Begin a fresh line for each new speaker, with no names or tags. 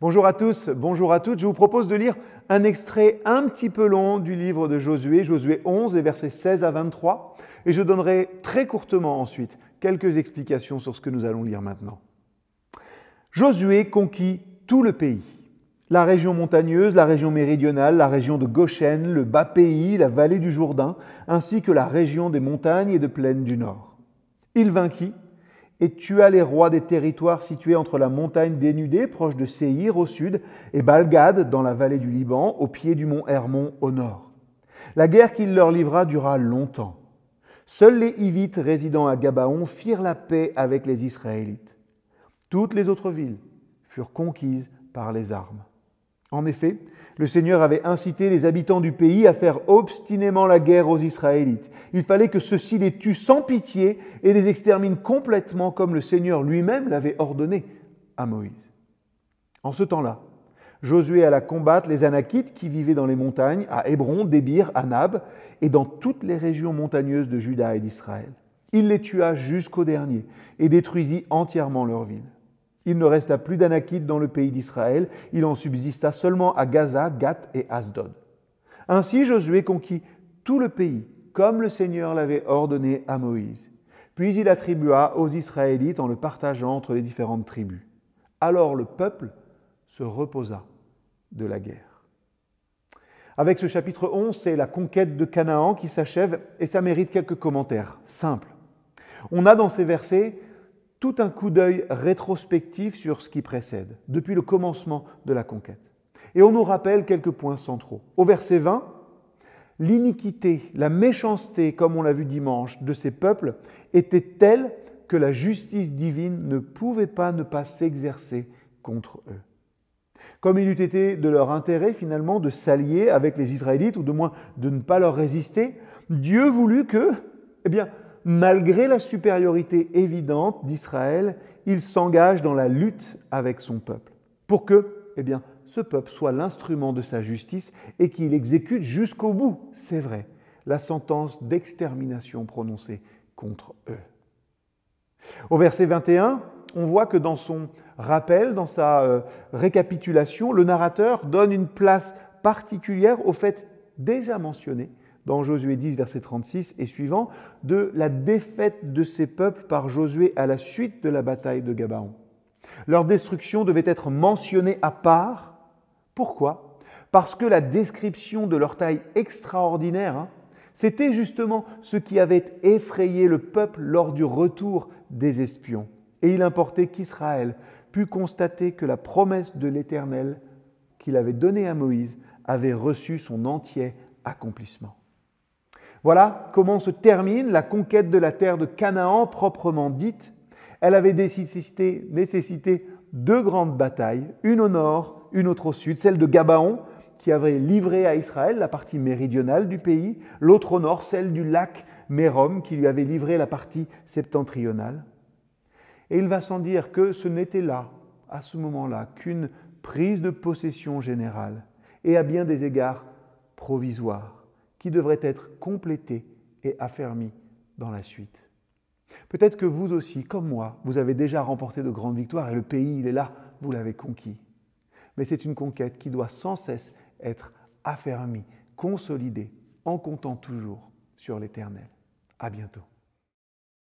Bonjour à tous, bonjour à toutes. Je vous propose de lire un extrait un petit peu long du livre de Josué, Josué 11, les versets 16 à 23. Et je donnerai très courtement ensuite quelques explications sur ce que nous allons lire maintenant. Josué conquit tout le pays, la région montagneuse, la région méridionale, la région de Goshen, le bas pays, la vallée du Jourdain, ainsi que la région des montagnes et de plaines du nord. Il vainquit et tua les rois des territoires situés entre la montagne dénudée, proche de Séhir au sud, et Balgad, dans la vallée du Liban, au pied du mont Hermon au nord. La guerre qu'il leur livra dura longtemps. Seuls les Hivites résidant à Gabaon firent la paix avec les Israélites. Toutes les autres villes furent conquises par les armes. En effet, le Seigneur avait incité les habitants du pays à faire obstinément la guerre aux Israélites. Il fallait que ceux-ci les tuent sans pitié et les exterminent complètement comme le Seigneur lui-même l'avait ordonné à Moïse. En ce temps-là, Josué alla combattre les Anakites qui vivaient dans les montagnes, à Hébron, Débir, à Nab et dans toutes les régions montagneuses de Juda et d'Israël. Il les tua jusqu'au dernier et détruisit entièrement leur ville. Il ne resta plus d'Anakites dans le pays d'Israël, il en subsista seulement à Gaza, Gath et Asdod. Ainsi Josué conquit tout le pays, comme le Seigneur l'avait ordonné à Moïse. Puis il attribua aux Israélites en le partageant entre les différentes tribus. Alors le peuple se reposa de la guerre. Avec ce chapitre 11, c'est la conquête de Canaan qui s'achève et ça mérite quelques commentaires simples. On a dans ces versets tout un coup d'œil rétrospectif sur ce qui précède, depuis le commencement de la conquête. Et on nous rappelle quelques points centraux. Au verset 20, l'iniquité, la méchanceté, comme on l'a vu dimanche, de ces peuples était telle que la justice divine ne pouvait pas ne pas s'exercer contre eux. Comme il eût été de leur intérêt finalement de s'allier avec les Israélites, ou de moins de ne pas leur résister, Dieu voulut que, eh bien, malgré la supériorité évidente d'Israël, il s'engage dans la lutte avec son peuple, pour que, eh ce peuple soit l'instrument de sa justice et qu'il exécute jusqu'au bout, c'est vrai, la sentence d'extermination prononcée contre eux. Au verset 21, on voit que dans son rappel, dans sa euh, récapitulation, le narrateur donne une place particulière au fait déjà mentionné dans Josué 10, verset 36 et suivant, de la défaite de ces peuples par Josué à la suite de la bataille de Gabaon. Leur destruction devait être mentionnée à part. Pourquoi? Parce que la description de leur taille extraordinaire, hein, c'était justement ce qui avait effrayé le peuple lors du retour des espions. Et il importait qu'Israël pût constater que la promesse de l'Éternel qu'il avait donnée à Moïse avait reçu son entier accomplissement. Voilà comment se termine la conquête de la terre de Canaan proprement dite. Elle avait nécessité, deux grandes batailles, une au nord, une autre au sud, celle de Gabaon, qui avait livré à Israël la partie méridionale du pays, l'autre au nord, celle du lac Mérom, qui lui avait livré la partie septentrionale. Et il va sans dire que ce n'était là, à ce moment-là, qu'une prise de possession générale, et à bien des égards provisoire qui devrait être complété et affermi dans la suite. Peut-être que vous aussi, comme moi, vous avez déjà remporté de grandes victoires et le pays, il est là, vous l'avez conquis. Mais c'est une conquête qui doit sans cesse être affermie, consolidée, en comptant toujours sur l'Éternel. À bientôt.